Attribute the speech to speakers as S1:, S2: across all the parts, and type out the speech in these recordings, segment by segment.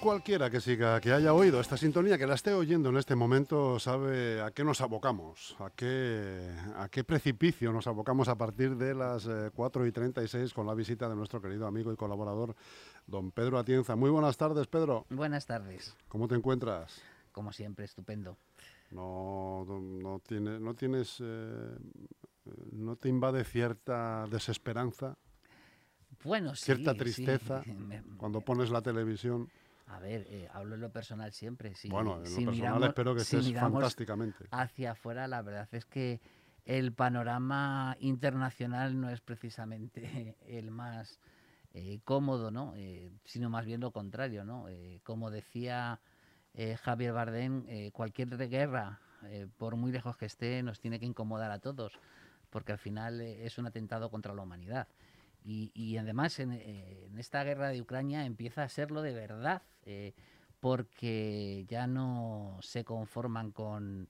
S1: Cualquiera que siga, que haya oído esta sintonía, que la esté oyendo en este momento, sabe a qué nos abocamos, a qué, a qué precipicio nos abocamos a partir de las 4 eh, y 36 con la visita de nuestro querido amigo y colaborador, don Pedro Atienza. Muy buenas tardes, Pedro.
S2: Buenas tardes.
S1: ¿Cómo te encuentras?
S2: Como siempre, estupendo.
S1: No, no, tiene, no tienes, eh, no te invade cierta desesperanza
S2: bueno, sí,
S1: cierta tristeza cuando pones la televisión.
S2: A ver, eh, hablo en lo personal siempre. Si,
S1: bueno, en lo personal espero que estés fantásticamente.
S2: Hacia afuera, la verdad es que el panorama internacional no es precisamente el más eh, cómodo, ¿no? Eh, sino más bien lo contrario, ¿no? como decía Javier Bardem, cualquier guerra, por muy lejos que esté, nos tiene que incomodar a todos, porque al final es un atentado contra la humanidad. Y, además en, esta guerra de Ucrania empieza a serlo de verdad, eh, porque ya no se conforman con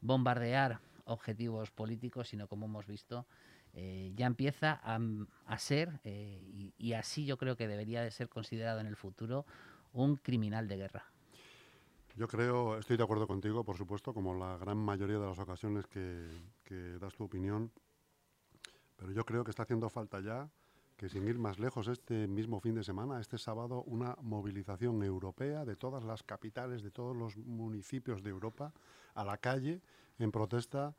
S2: bombardear objetivos políticos, sino como hemos visto, eh, ya empieza a, ser, eh, y, y, así yo creo que debería de ser considerado en el futuro, un criminal de guerra.
S1: Yo creo, estoy de acuerdo contigo, por supuesto, como la gran mayoría de las ocasiones que das tu opinión, pero yo creo que está haciendo falta ya que sin ir más lejos, este mismo fin de semana, este sábado, una movilización europea de todas las capitales, de todos los municipios de Europa, a la calle en protesta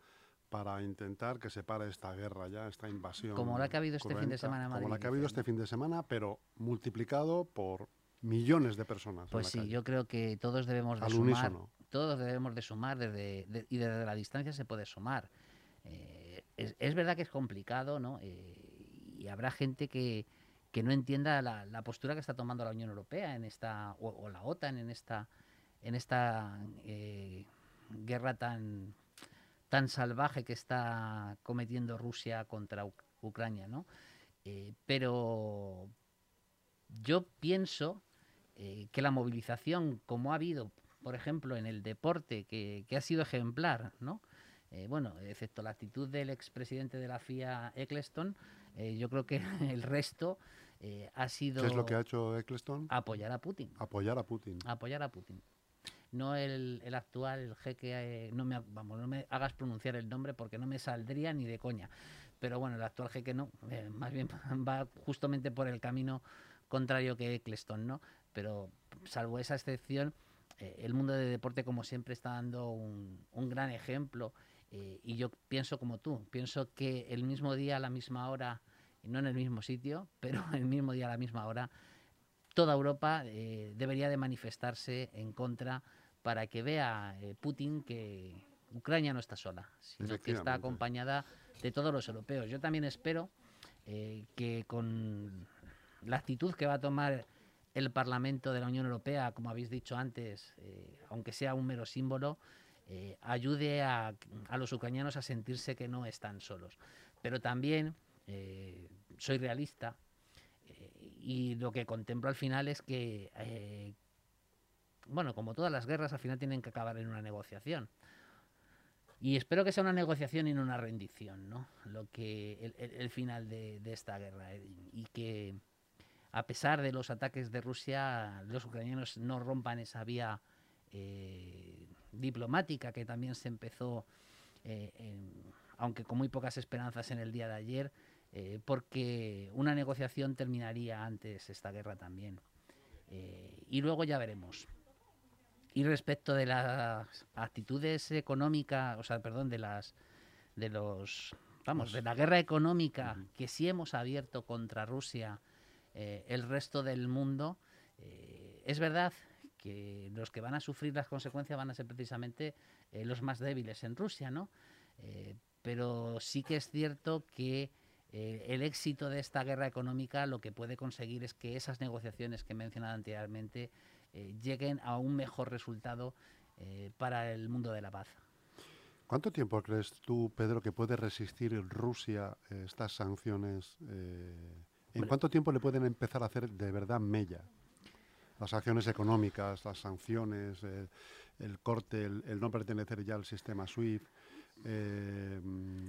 S1: para intentar que se pare esta guerra ya, esta invasión.
S2: Como la que ha habido este fin de semana en
S1: Madrid. Como la que ha habido este fin de semana, pero multiplicado por millones de personas.
S2: Pues sí, yo creo que todos debemos de sumar. Todos debemos de sumar desde, y desde la distancia se puede sumar. Eh, es, verdad que es complicado, ¿no? Eh, y habrá gente que, no entienda la, postura que está tomando la Unión Europea en esta o, la OTAN en esta en esta eh, guerra tan tan salvaje que está cometiendo Rusia contra Ucrania, ¿no? Eh, pero yo pienso que la movilización, como ha habido, por ejemplo, en el deporte, que, que ha sido ejemplar, ¿no? Eh, bueno, excepto la actitud del expresidente de la FIA, Eccleston, eh, yo creo que el resto eh, ha sido...
S1: ¿Qué es lo que ha hecho Eccleston?
S2: Apoyar a Putin.
S1: Apoyar a Putin.
S2: Apoyar a Putin. No el, actual, el jeque, no me, vamos, no me hagas pronunciar el nombre porque no me saldría ni de coña. Pero bueno, el actual jeque no, más bien va justamente por el camino contrario que Eccleston, ¿no? Pero salvo esa excepción, el mundo de deporte como siempre está dando un, un gran ejemplo eh, y yo pienso como tú, pienso que el mismo día, a la misma hora, no en el mismo sitio, pero el mismo día, a la misma hora, toda Europa eh, debería de manifestarse en contra para que vea eh, Putin que Ucrania no está sola, sino que está acompañada de todos los europeos. Yo también espero que con la actitud que va a tomar el Parlamento de la Unión Europea, como habéis dicho antes, aunque sea un mero símbolo, eh, ayude a, los ucranianos a sentirse que no están solos. Pero también eh, soy realista eh, y lo que contemplo al final es que, bueno, como todas las guerras, al final tienen que acabar en una negociación. Y espero que sea una negociación y no una rendición, ¿no? Lo que el, final de, esta guerra y que a pesar de los ataques de Rusia, los ucranianos no rompan esa vía diplomática que también se empezó, eh, aunque con muy pocas esperanzas en el día de ayer, eh, porque una negociación terminaría antes esta guerra también. Eh, y luego ya veremos. Y respecto de las actitudes económicas, o sea, perdón, de las de los vamos, de la guerra económica que sí hemos abierto contra Rusia el resto del mundo, es verdad que los que van a sufrir las consecuencias van a ser precisamente eh, los más débiles en Rusia, ¿no? Eh, pero sí que es cierto que eh, el éxito de esta guerra económica lo que puede conseguir es que esas negociaciones que he mencionado anteriormente lleguen a un mejor resultado para el mundo de la paz.
S1: ¿Cuánto tiempo crees tú, Pedro, que puede resistir Rusia estas sanciones? ¿En cuánto tiempo le pueden empezar a hacer de verdad mella? Las acciones económicas, las sanciones, el, corte, el, no pertenecer ya al sistema SWIFT. eh,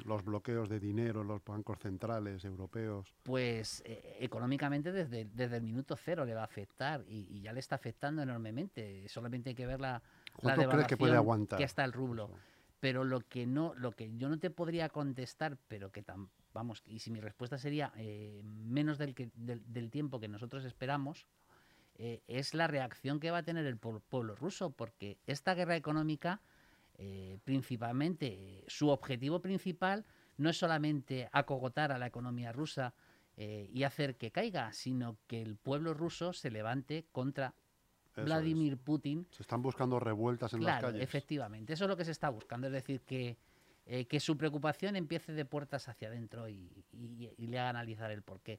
S1: los bloqueos de dinero en los bancos centrales europeos?
S2: Pues eh, económicamente desde, desde el minuto cero le va a afectar y, ya le está afectando enormemente. Solamente hay que ver la, la
S1: devaluación que puede aguantar?
S2: Que está el rublo. Pero lo que no, lo que yo no te podría contestar, pero que tan, vamos, y si mi respuesta sería eh, menos del, que, del, tiempo que nosotros esperamos, es la reacción que va a tener el pueblo ruso, porque esta guerra económica eh, principalmente su objetivo principal no es solamente acogotar a la economía rusa eh, y hacer que caiga, sino que el pueblo ruso se levante contra Vladimir Putin.
S1: Se están buscando revueltas en las calles.
S2: Efectivamente, eso es lo que se está buscando, es decir, que, eh, que su preocupación empiece de puertas hacia adentro y, le haga analizar el porqué.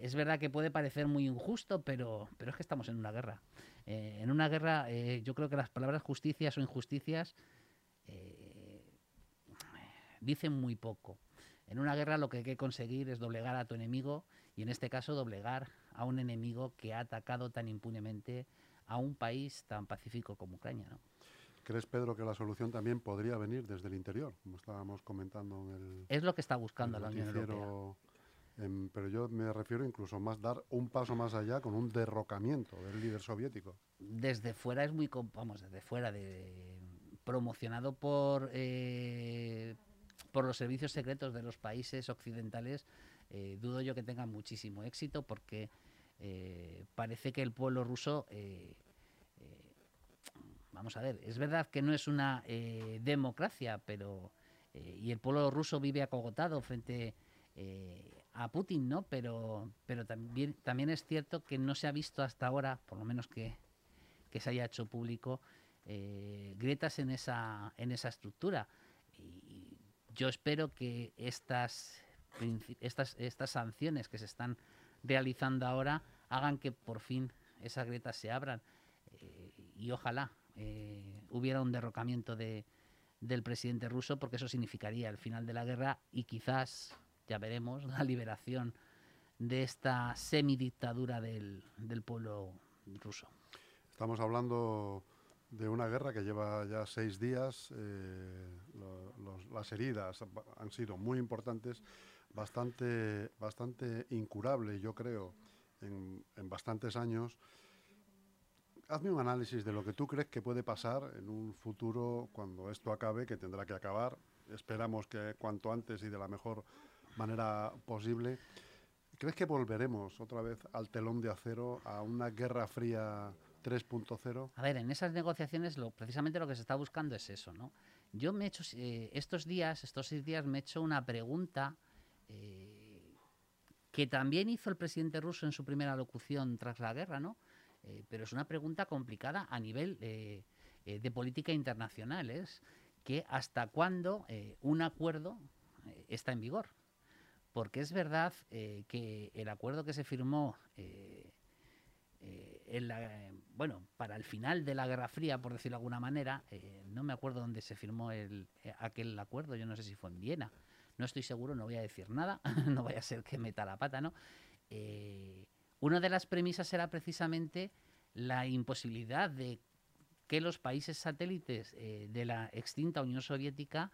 S2: Es verdad que puede parecer muy injusto, pero, pero es que estamos en una guerra. Eh, en una guerra, eh, yo creo que las palabras justicias o injusticias eh, dicen muy poco. En una guerra lo que hay que conseguir es doblegar a tu enemigo y en este caso doblegar a un enemigo que ha atacado tan impunemente a un país tan pacífico como Ucrania. ¿no?
S1: ¿Crees, Pedro, que la solución también podría venir desde el interior, como estábamos comentando en el...
S2: Es lo que está buscando la Unión Europea.
S1: Em, pero yo me refiero incluso más dar un paso más allá con un derrocamiento del líder soviético.
S2: Desde fuera es muy, vamos, desde fuera, de, promocionado por, eh, por los servicios secretos de los países occidentales, eh, dudo yo que tenga muchísimo éxito porque eh, parece que el pueblo ruso, vamos a ver, es verdad que no es una democracia, pero y el pueblo ruso vive acogotado frente a Putin, ¿no? Pero, pero también, también es cierto que no se ha visto hasta ahora, por lo menos que, se haya hecho público, eh, grietas en esa, en esa estructura. Y yo espero que estas, estas, estas sanciones que se están realizando ahora hagan que por fin esas grietas se abran. Eh, y ojalá eh, hubiera un derrocamiento de, del presidente ruso, porque eso significaría el final de la guerra y quizás ya veremos, la liberación de esta semidictadura del, del pueblo ruso.
S1: Estamos hablando de una guerra que lleva ya seis días. Eh, las heridas han sido muy importantes, bastante, bastante incurable, yo creo, en, en, bastantes años. Hazme un análisis de lo que tú crees que puede pasar en un futuro cuando esto acabe, que tendrá que acabar. Esperamos que cuanto antes y de la mejor manera posible. ¿Crees que volveremos otra vez al telón de acero, a una guerra fría 3.0?
S2: A ver, en esas negociaciones lo, precisamente lo que se está buscando es eso, ¿no? Yo me he hecho, eh, estos días, estos seis días, me he hecho una pregunta eh, que también hizo el presidente ruso en su primera locución tras la guerra, ¿no? Eh, pero es una pregunta complicada a nivel de política internacional, es que hasta cuándo un acuerdo está en vigor porque es verdad eh, que el acuerdo que se firmó eh, eh, bueno, para el final de la Guerra Fría, por decirlo de alguna manera, no me acuerdo dónde se firmó aquel acuerdo, yo no sé si fue en Viena, no estoy seguro, no voy a decir nada, no vaya a ser que meta la pata, ¿no? una de las premisas era precisamente la imposibilidad de que los países satélites de la extinta Unión Soviética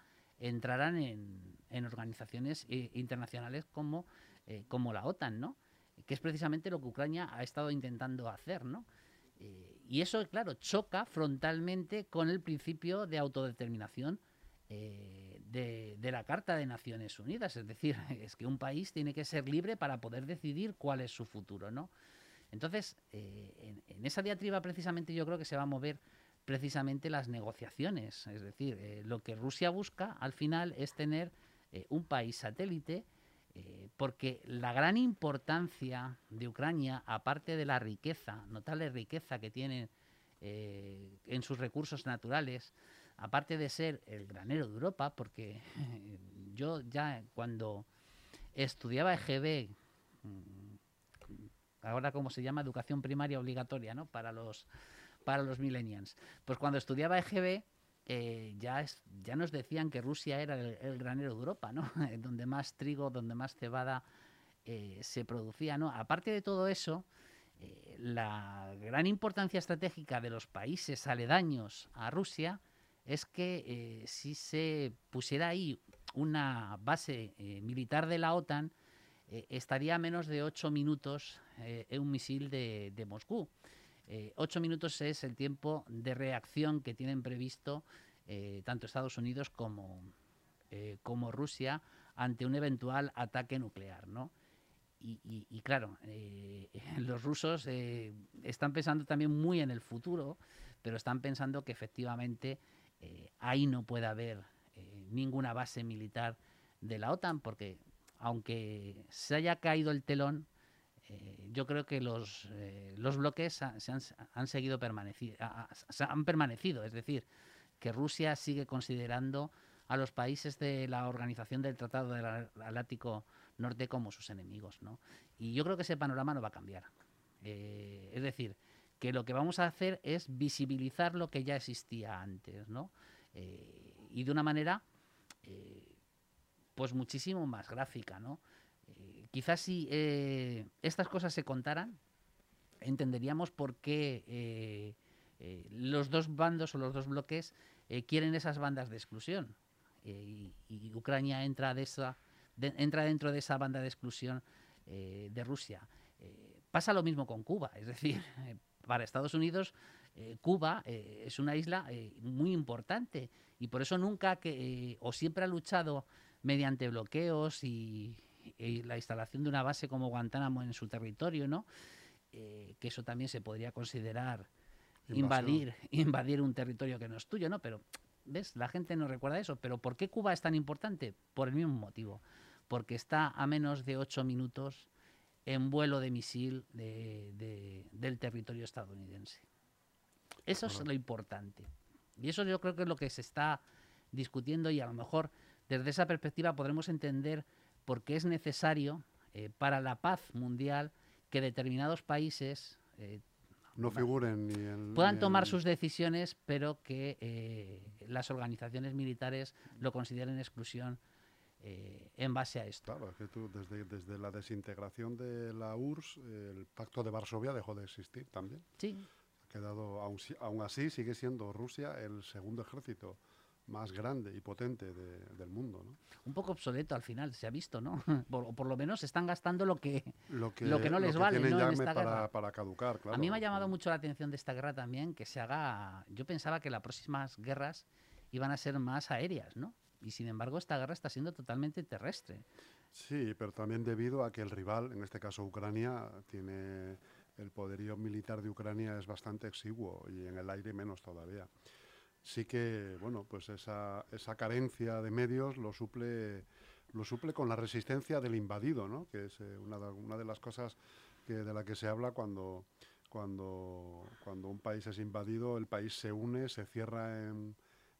S2: entrarán en, organizaciones eh, internacionales como, eh, como la OTAN, ¿no? que es precisamente lo que Ucrania ha estado intentando hacer. ¿no? Eh, y eso, claro, choca frontalmente con el principio de autodeterminación de, de, la Carta de Naciones Unidas. Es decir, es que un país tiene que ser libre para poder decidir cuál es su futuro. ¿no? Entonces, en, en, esa diatriba precisamente yo creo que se va a mover precisamente las negociaciones. Es decir, eh, lo que Rusia busca al final es tener eh, un país satélite, eh, porque la gran importancia de Ucrania, aparte de la riqueza, notable riqueza que tiene en sus recursos naturales, aparte de ser el granero de Europa, porque yo ya cuando estudiaba EGB, mm, ahora como se llama educación primaria obligatoria, ¿no? Para los para los millennials. Pues cuando estudiaba EGB, eh, ya, nos decían que Rusia era el, granero de Europa, ¿no? donde más trigo, donde más cebada eh, se producía, ¿no? Aparte de todo eso, eh, la gran importancia estratégica de los países aledaños a Rusia es que eh, si se pusiera ahí una base eh, militar de la OTAN, eh, estaría a menos de ocho minutos en un misil de Moscú. Ocho minutos es el tiempo de reacción que tienen previsto tanto Estados Unidos como, como Rusia ante un eventual ataque nuclear, ¿no? Y, claro, los rusos están pensando también muy en el futuro, pero están pensando que efectivamente eh, ahí no puede haber eh, ninguna base militar de la OTAN, porque aunque se haya caído el telón, eh, yo creo que los, los bloques se han, seguido permanecido, han permanecido, es decir, que Rusia sigue considerando a los países de la Organización del Tratado del Atlántico Norte como sus enemigos, ¿no? Y yo creo que ese panorama no va a cambiar. es decir, que lo que vamos a hacer es visibilizar lo que ya existía antes, ¿no? Eh, y de una manera, eh, pues muchísimo más gráfica, ¿no? Eh, quizás si estas cosas se contaran, entenderíamos por qué los dos bandos o los dos bloques quieren esas bandas de exclusión. Y, Ucrania entra, dentro de esa banda de exclusión de Rusia. pasa lo mismo con Cuba, es decir, para Estados Unidos eh, Cuba eh, es una isla eh, muy importante y por eso nunca o siempre ha luchado mediante bloqueos y, la instalación de una base como Guantánamo en su territorio, ¿no? que eso también se podría considerar invadir invadir un territorio que no es tuyo, ¿no? Pero ves, la gente no recuerda eso. Pero ¿por qué Cuba es tan importante? Por el mismo motivo, porque está a menos de ocho minutos en vuelo de misil del territorio estadounidense. Eso es lo importante. Y eso yo creo que es lo que se está discutiendo y a lo mejor desde esa perspectiva podremos entender por qué es necesario eh, para la paz mundial que determinados países
S1: eh, no figuren ni
S2: puedan tomar sus decisiones, pero que eh, las organizaciones militares lo consideren exclusión eh, en base a esto.
S1: Claro, es que tú, desde, desde la desintegración de la URSS, el Pacto de Varsovia dejó de existir también.
S2: Sí.
S1: Ha quedado, aún, aún así, sigue siendo Rusia el segundo ejército más grande y potente del mundo. ¿no?
S2: Un poco obsoleto al final, se ha visto, ¿no? Por, por lo menos están gastando lo que, lo que, no les vale ¿no?
S1: en esta para, para, caducar. Claro.
S2: A mí me ha llamado mucho la atención de esta guerra también que se haga. Yo pensaba que las próximas guerras iban a ser más aéreas, ¿no? y sin embargo esta guerra está siendo totalmente terrestre.
S1: Sí, pero también debido a que el rival, en este caso Ucrania, tiene el poderío militar de Ucrania es bastante exiguo y en el aire menos todavía. Sí que, bueno, pues esa, esa carencia de medios lo suple, lo suple con la resistencia del invadido, ¿no? que es eh, una, de, una de las cosas que, de la que se habla cuando, cuando, cuando un país es invadido, el país se une, se cierra en,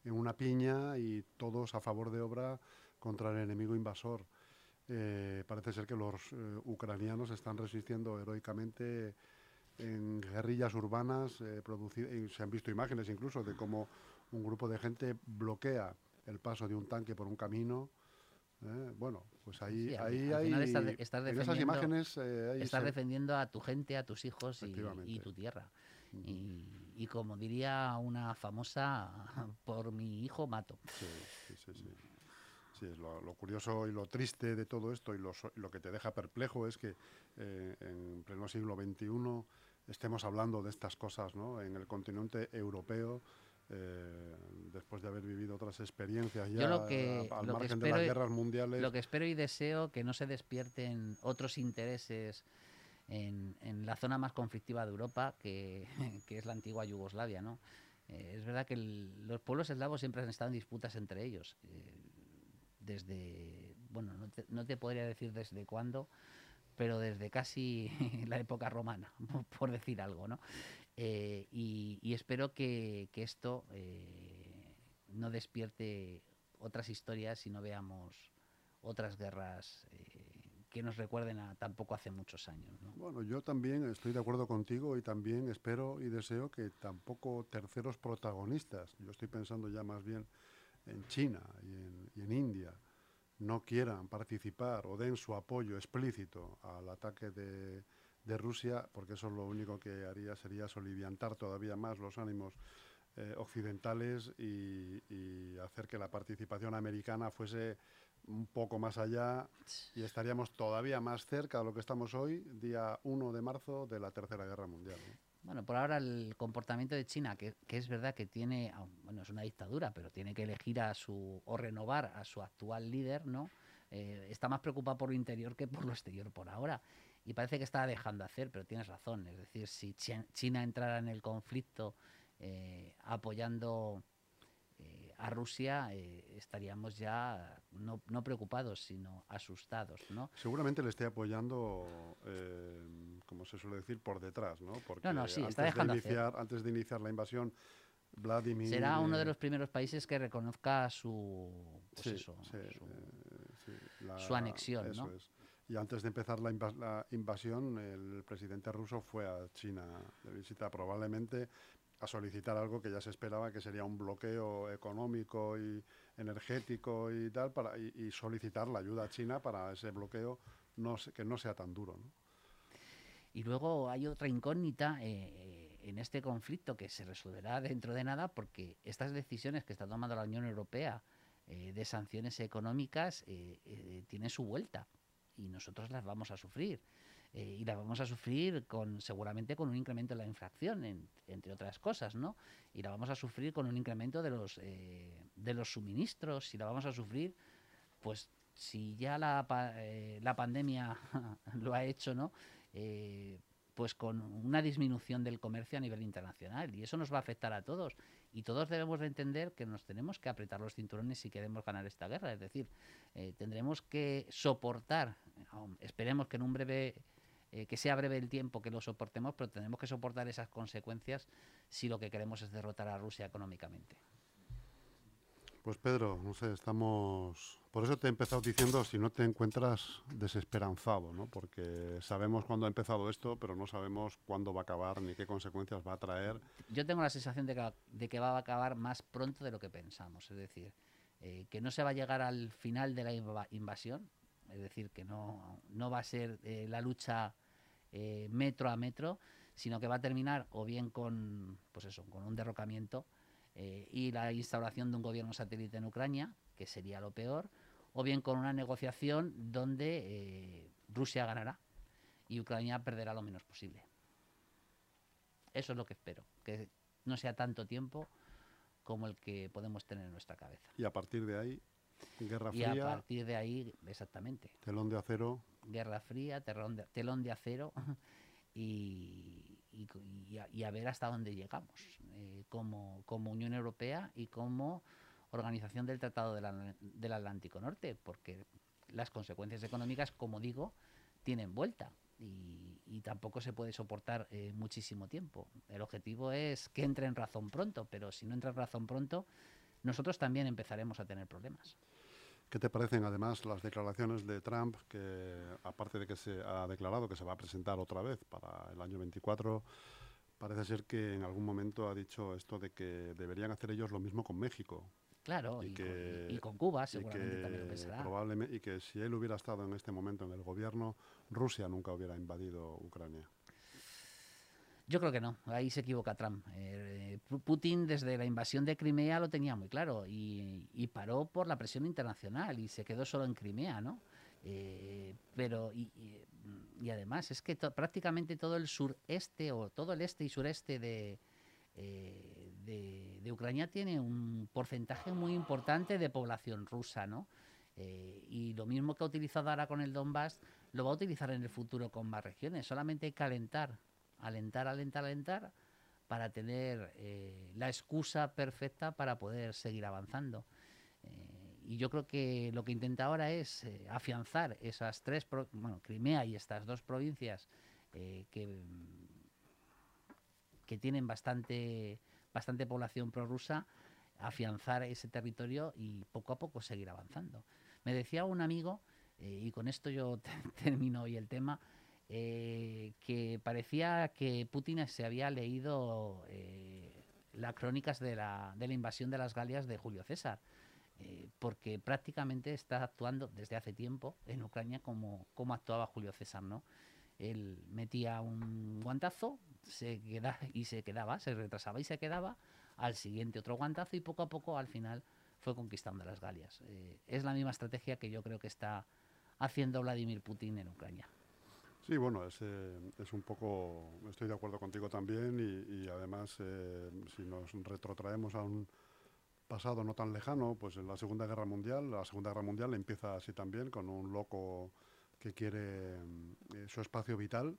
S1: en una piña y todos a favor de obra contra el enemigo invasor. Eh, parece ser que los eh, ucranianos están resistiendo heroicamente en guerrillas urbanas se han visto imágenes incluso de cómo un grupo de gente bloquea el paso de un tanque por un camino. bueno, pues ahí, ahí hay.
S2: Estás, en esas imágenes. estás defendiendo a tu gente, a tus hijos y, tu tierra. Y, como diría una famosa, por mi hijo mato.
S1: Sí, sí, sí. sí. lo, curioso y lo triste de todo esto y lo, que te deja perplejo es que eh, en pleno siglo XXI estemos hablando de estas cosas ¿no? en el continente europeo. Eh, después de haber vivido otras experiencias ya
S2: lo que,
S1: al margen de las guerras mundiales.
S2: Lo que espero y deseo que no se despierten otros intereses en, la zona más conflictiva de Europa, que, es la antigua Yugoslavia. ¿no? Eh, es verdad que los pueblos eslavos siempre han estado en disputas entre ellos. Eh, desde, bueno, no te, podría decir desde cuándo, pero desde casi la época romana, por decir algo, ¿no? Eh, y, espero que, esto no despierte otras historias y no veamos otras guerras que nos recuerden a tampoco hace muchos años.
S1: Bueno, yo también estoy de acuerdo contigo y también espero y deseo que tampoco terceros protagonistas, yo estoy pensando ya más bien en China y en, India, no quieran participar o den su apoyo explícito al ataque de, de Rusia, porque eso lo único que haría sería soliviantar todavía más los ánimos eh, occidentales y, hacer que la participación americana fuese un poco más allá y estaríamos todavía más cerca de lo que estamos hoy, día 1 de marzo de la Tercera Guerra Mundial.
S2: Bueno, por ahora el comportamiento de China, que, es verdad que tiene, bueno, es una dictadura, pero tiene que elegir a su, o renovar a su actual líder, ¿no? Eh, está más preocupado por lo interior que por lo exterior por ahora. Y parece que está dejando hacer, pero tienes razón. Es decir, si China entrara en el conflicto eh, apoyando eh, a Rusia, eh, estaríamos ya no, no, preocupados, sino asustados. ¿no?
S1: Seguramente le esté apoyando, como se suele decir, por detrás, ¿no?
S2: Porque no, no, sí, está dejando
S1: iniciar, antes de iniciar la invasión, Vladimir...
S2: Será uno de los primeros países que reconozca su, pues su, su, anexión. ¿no?
S1: Y antes de empezar la, invasión, el presidente ruso fue a China de visita, probablemente a solicitar algo que ya se esperaba que sería un bloqueo económico y energético y tal, para, y, solicitar la ayuda a China para ese bloqueo que no sea tan duro.
S2: Y luego hay otra incógnita eh, eh, en este conflicto que se resolverá dentro de nada porque estas decisiones que está tomando la Unión Europea eh, de sanciones económicas tienen su vuelta y nosotros las vamos a sufrir. Eh, y las vamos a sufrir con seguramente con un incremento de la inflación, entre otras cosas, ¿no? Y la vamos a sufrir con un incremento de los, eh, de los suministros y la vamos a sufrir, pues si ya la, eh, la pandemia lo ha hecho, ¿no? pues con una disminución del comercio a nivel internacional y eso nos va a afectar a todos y todos debemos de entender que nos tenemos que apretar los cinturones si queremos ganar esta guerra, es decir, tendremos que soportar, esperemos que en un breve eh, que sea breve el tiempo que lo soportemos, pero tenemos que soportar esas consecuencias si lo que queremos es derrotar a Rusia económicamente.
S1: Pues Pedro, no sé, estamos... Por eso te he empezado diciendo si no te encuentras desesperanzado, ¿no? Porque sabemos cuándo ha empezado esto, pero no sabemos cuándo va a acabar ni qué consecuencias va a traer.
S2: Yo tengo la sensación de que, de que va a acabar más pronto de lo que pensamos, es decir, eh, que no se va a llegar al final de la invasión, es decir, que no, no va a ser eh, la lucha eh, metro a metro, sino que va a terminar o bien con, pues eso, con un derrocamiento eh, y la instauración de un gobierno satélite en Ucrania, que sería lo peor, o bien con una negociación donde Rusia ganará y Ucrania perderá lo menos posible. Eso es lo que espero, que no sea tanto tiempo como el que podemos tener en nuestra cabeza.
S1: Y a partir de ahí, Guerra Fría.
S2: Y a partir de ahí, exactamente.
S1: Telón de acero.
S2: Guerra Fría, telón de, telón de acero y, y, a, ver hasta dónde llegamos eh, como, como, Unión Europea y como organización del Tratado del Atlántico Norte, porque las consecuencias económicas, como digo, tienen vuelta. Y, tampoco se puede soportar eh, muchísimo tiempo. El objetivo es que entre en razón pronto, pero si no entra en razón pronto, nosotros también empezaremos a tener problemas.
S1: ¿Qué te parecen además las declaraciones de Trump, que aparte de que se ha declarado que se va a presentar otra vez para el año 24, parece ser que en algún momento ha dicho esto de que deberían hacer ellos lo mismo con México?
S2: Claro, y, que, con, y con, Cuba seguramente también lo pensará.
S1: Probablemente, y que si él hubiera estado en este momento en el gobierno, Rusia nunca hubiera invadido Ucrania.
S2: Yo creo que no, ahí se equivoca Trump. Eh, Putin desde la invasión de Crimea lo tenía muy claro y, paró por la presión internacional y se quedó solo en Crimea, ¿no? Eh, pero y, además es que prácticamente todo el sureste o todo el este y sureste de, eh, de, Ucrania tiene un porcentaje muy importante de población rusa, ¿no? y lo mismo que ha utilizado ahora con el Donbass, lo va a utilizar en el futuro con más regiones. Solamente calentar alentar, alentar, alentar, para tener eh, la excusa perfecta para poder seguir avanzando. Eh, y yo creo que lo que intenta ahora es eh, afianzar esas tres, bueno, Crimea y estas dos provincias que, que tienen bastante, bastante población prorrusa, afianzar ese territorio y poco a poco seguir avanzando. Me decía un amigo, y con esto yo termino hoy el tema, eh, que parecía que Putin se había leído eh, las crónicas de la, de la, invasión de las Galias de Julio César, eh, porque prácticamente está actuando desde hace tiempo en Ucrania como, actuaba Julio César, ¿no? Él metía un guantazo se queda, y se quedaba, se retrasaba y se quedaba, al siguiente otro guantazo y poco a poco al final fue conquistando las Galias. Es la misma estrategia que yo creo que está haciendo Vladimir Putin en Ucrania.
S1: Sí, bueno, es, eh, es un poco, estoy de acuerdo contigo también y, y además eh, si nos retrotraemos a un pasado no tan lejano, pues en la Segunda Guerra Mundial, la Segunda Guerra Mundial empieza así también con un loco que quiere eh, su espacio vital,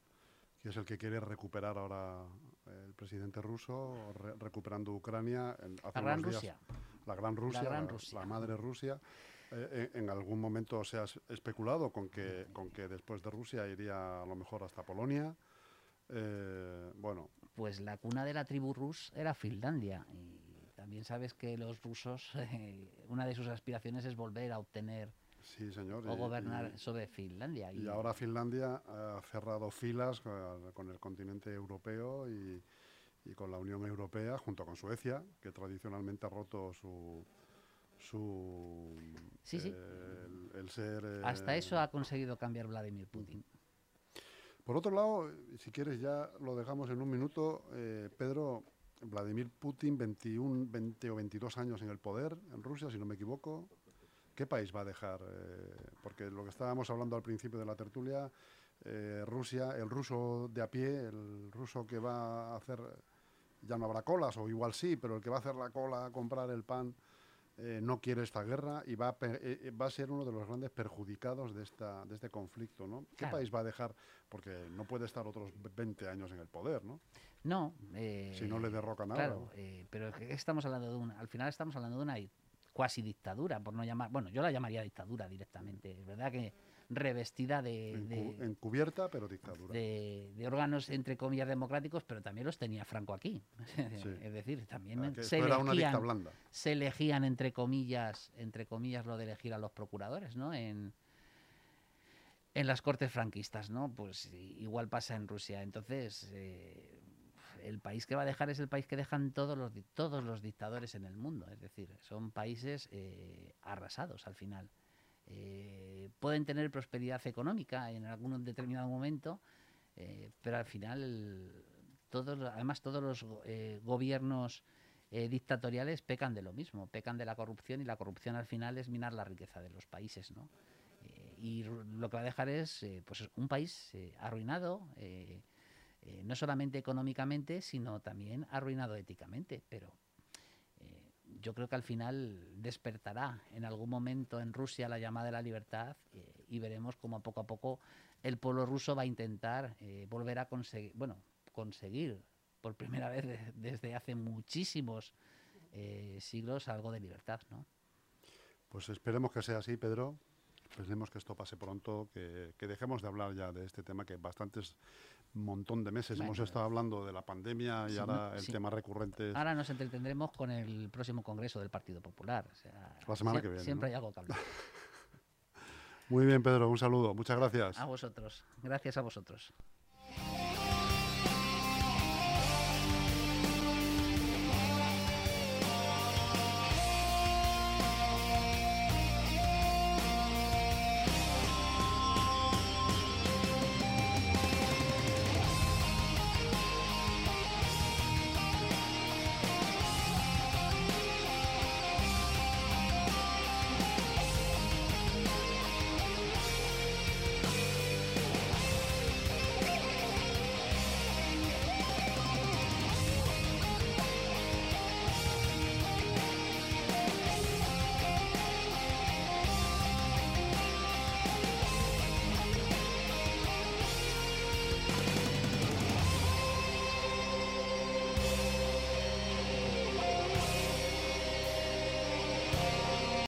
S1: que es el que quiere recuperar ahora el presidente ruso, re- recuperando Ucrania. En, hace
S2: La Gran
S1: unos días-
S2: Rusia.
S1: la gran Rusia,
S2: La Gran
S1: la,
S2: Rusia.
S1: la madre Rusia. Eh, en en algún momento se ha es- especulado con que, con que después de Rusia iría a lo mejor hasta Polonia. Eh, bueno,
S2: Pues la cuna de la tribu rus era Finlandia. Y también sabes que los rusos, eh, una de sus aspiraciones es volver a obtener
S1: sí, señor.
S2: o
S1: y-
S2: gobernar
S1: y-
S2: sobre Finlandia.
S1: Y, ahora Finlandia ha cerrado filas eh, con el continente europeo y con la Unión Europea, junto con Suecia, que tradicionalmente ha roto su. Su
S2: Sí, sí.
S1: eh, el, el ser. eh,
S2: Hasta eso ha conseguido cambiar Vladimir Putin.
S1: Por otro lado, si quieres ya lo dejamos en un minuto, eh, Pedro, Vladimir Putin, 21, 20 o 22 años en el poder en Rusia, si no me equivoco. ¿Qué país va a dejar? Eh, porque lo que estábamos hablando al principio de la tertulia, eh, Rusia, el ruso de a pie, el ruso que va a hacer, ya no habrá colas, o igual sí, pero el que va a hacer la cola a comprar el pan, eh, no quiere esta guerra y va a, eh, eh, va a ser uno de los grandes perjudicados de, esta, de este conflicto. ¿no? ¿Qué
S2: Claro.
S1: país va a dejar? Porque no puede estar otros 20 años en el poder, ¿no?
S2: No. eh,
S1: Si no le derrocan ahora.
S2: Claro, eh, pero estamos hablando de una, al final estamos hablando de una cuasi dictadura, por no llamar, bueno, yo la llamaría dictadura directamente, es verdad que revestida de,
S1: Encu-
S2: de-
S1: encubierta, pero dictadura.
S2: de- de órganos entre comillas democráticos, pero también los tenía Franco aquí. es decir, también
S1: Ah,
S2: se
S1: una dicta
S2: elegían,
S1: blanda.
S2: se elegían entre comillas, entre comillas lo de elegir a los procuradores, ¿no? En, en las cortes franquistas, ¿no? Pues igual pasa en Rusia. Entonces, eh, el país que va a dejar es el país que dejan todos los, todos los dictadores en el mundo. Es decir, son países eh, arrasados al final. Eh, pueden tener prosperidad económica en algún determinado momento, eh, pero al final, todos, además todos los eh, gobiernos dictatoriales pecan de lo mismo, pecan de la corrupción y la corrupción al final es minar la riqueza de los países, ¿no? Y lo que va a dejar es pues un país arruinado, no solamente económicamente, sino también arruinado éticamente. Pero yo creo que al final despertará en algún momento en Rusia la llamada de la libertad eh, y veremos cómo poco a poco el pueblo ruso va a intentar eh, volver a conseguir, bueno, conseguir por primera vez de- desde hace muchísimos eh, siglos algo de libertad, ¿no?
S1: Pues esperemos que sea así, Pedro. Esperemos que esto pase pronto, que, que dejemos de hablar ya de este tema que bastantes montón de meses hemos estado hablando de la pandemia y
S2: sí,
S1: ahora el
S2: sí.
S1: tema recurrente es
S2: Ahora nos entretendremos con el próximo congreso del Partido Popular. o sea,
S1: La semana que viene,
S2: Siempre
S1: ¿no?
S2: hay algo que hablar.
S1: Muy bien, Pedro, un saludo. Muchas gracias.
S2: A vosotros. Gracias a vosotros.